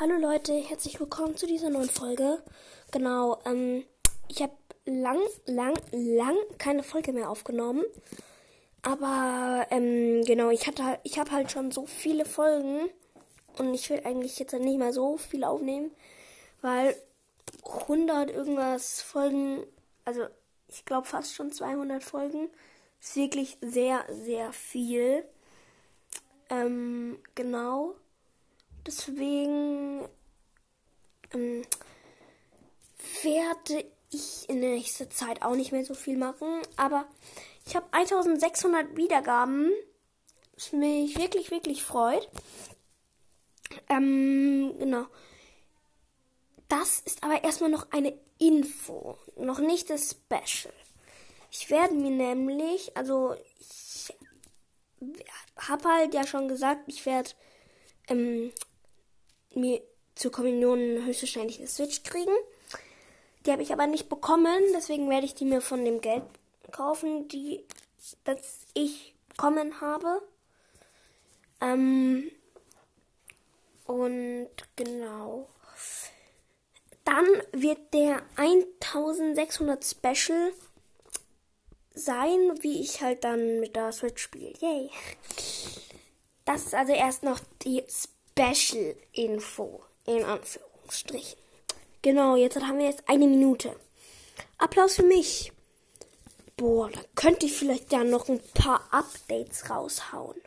Hallo Leute, herzlich willkommen zu dieser neuen Folge. Genau, ähm, ich habe lang, lang, lang keine Folge mehr aufgenommen. Aber ähm, genau, ich hatte, ich habe halt schon so viele Folgen und ich will eigentlich jetzt nicht mal so viel aufnehmen, weil 100 irgendwas Folgen, also ich glaube fast schon 200 Folgen, ist wirklich sehr, sehr viel. Ähm, genau. Deswegen ähm, werde ich in der nächsten Zeit auch nicht mehr so viel machen. Aber ich habe 1600 Wiedergaben, was mich wirklich, wirklich freut. Ähm, genau. Das ist aber erstmal noch eine Info, noch nicht das Special. Ich werde mir nämlich, also ich habe halt ja schon gesagt, ich werde ähm, mir zur Kommunion höchstwahrscheinlich eine Switch kriegen. Die habe ich aber nicht bekommen, deswegen werde ich die mir von dem Geld kaufen, die das ich bekommen habe. Ähm, und genau. Dann wird der 1600 Special sein, wie ich halt dann mit der Switch spiele. Yay. Das ist also erst noch die Special Info in Anführungsstrichen. Genau, jetzt haben wir jetzt eine Minute. Applaus für mich. Boah, da könnte ich vielleicht ja noch ein paar Updates raushauen.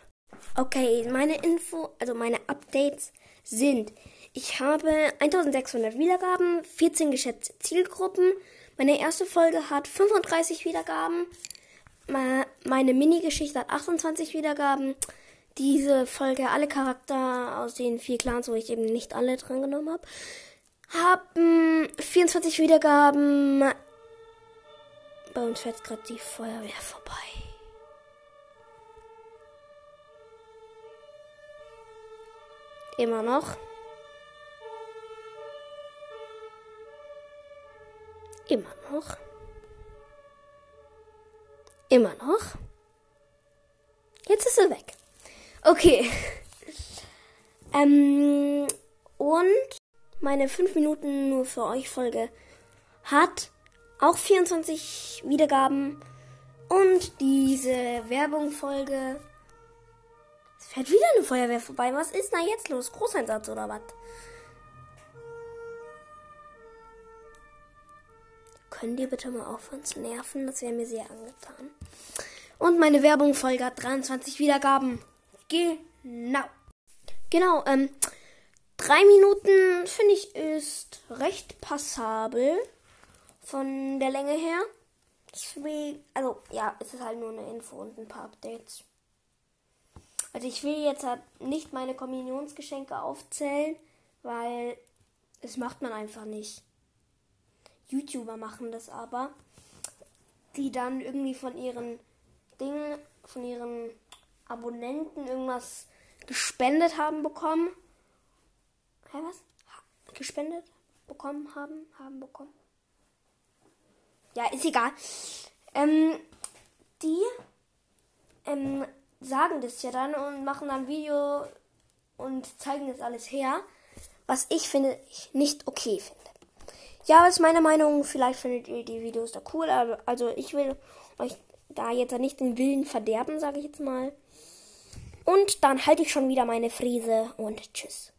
Okay, meine Info, also meine Updates sind, ich habe 1600 Wiedergaben, 14 geschätzte Zielgruppen. Meine erste Folge hat 35 Wiedergaben. Meine Mini-Geschichte hat 28 Wiedergaben diese Folge alle Charakter aus den vier Clans, wo ich eben nicht alle dran genommen habe, haben 24 Wiedergaben. Bei uns fährt gerade die Feuerwehr vorbei. Immer noch. Immer noch. Immer noch. Jetzt ist er weg. Okay. Ähm, und meine 5 Minuten nur für euch Folge hat auch 24 Wiedergaben. Und diese Werbung-Folge. Es fährt wieder eine Feuerwehr vorbei. Was ist da jetzt los? Großeinsatz oder was? Können die bitte mal aufhören zu nerven? Das wäre mir sehr angetan. Und meine Werbung-Folge hat 23 Wiedergaben. Genau. Genau, ähm, drei Minuten finde ich ist recht passabel von der Länge her. Deswegen, also ja, es ist halt nur eine Info und ein paar Updates. Also ich will jetzt halt nicht meine Kommunionsgeschenke aufzählen, weil das macht man einfach nicht. YouTuber machen das aber, die dann irgendwie von ihren Dingen, von ihren Abonnenten irgendwas gespendet haben bekommen. Hä, was? Ha gespendet bekommen haben, haben bekommen. Ja, ist egal. Ähm, die ähm, sagen das ja dann und machen dann Video und zeigen das alles her, was ich finde, ich nicht okay finde. Ja, ist meine Meinung. Vielleicht findet ihr die Videos da cool, also ich will euch da jetzt nicht den Willen verderben, sage ich jetzt mal. Und dann halte ich schon wieder meine Frise und tschüss.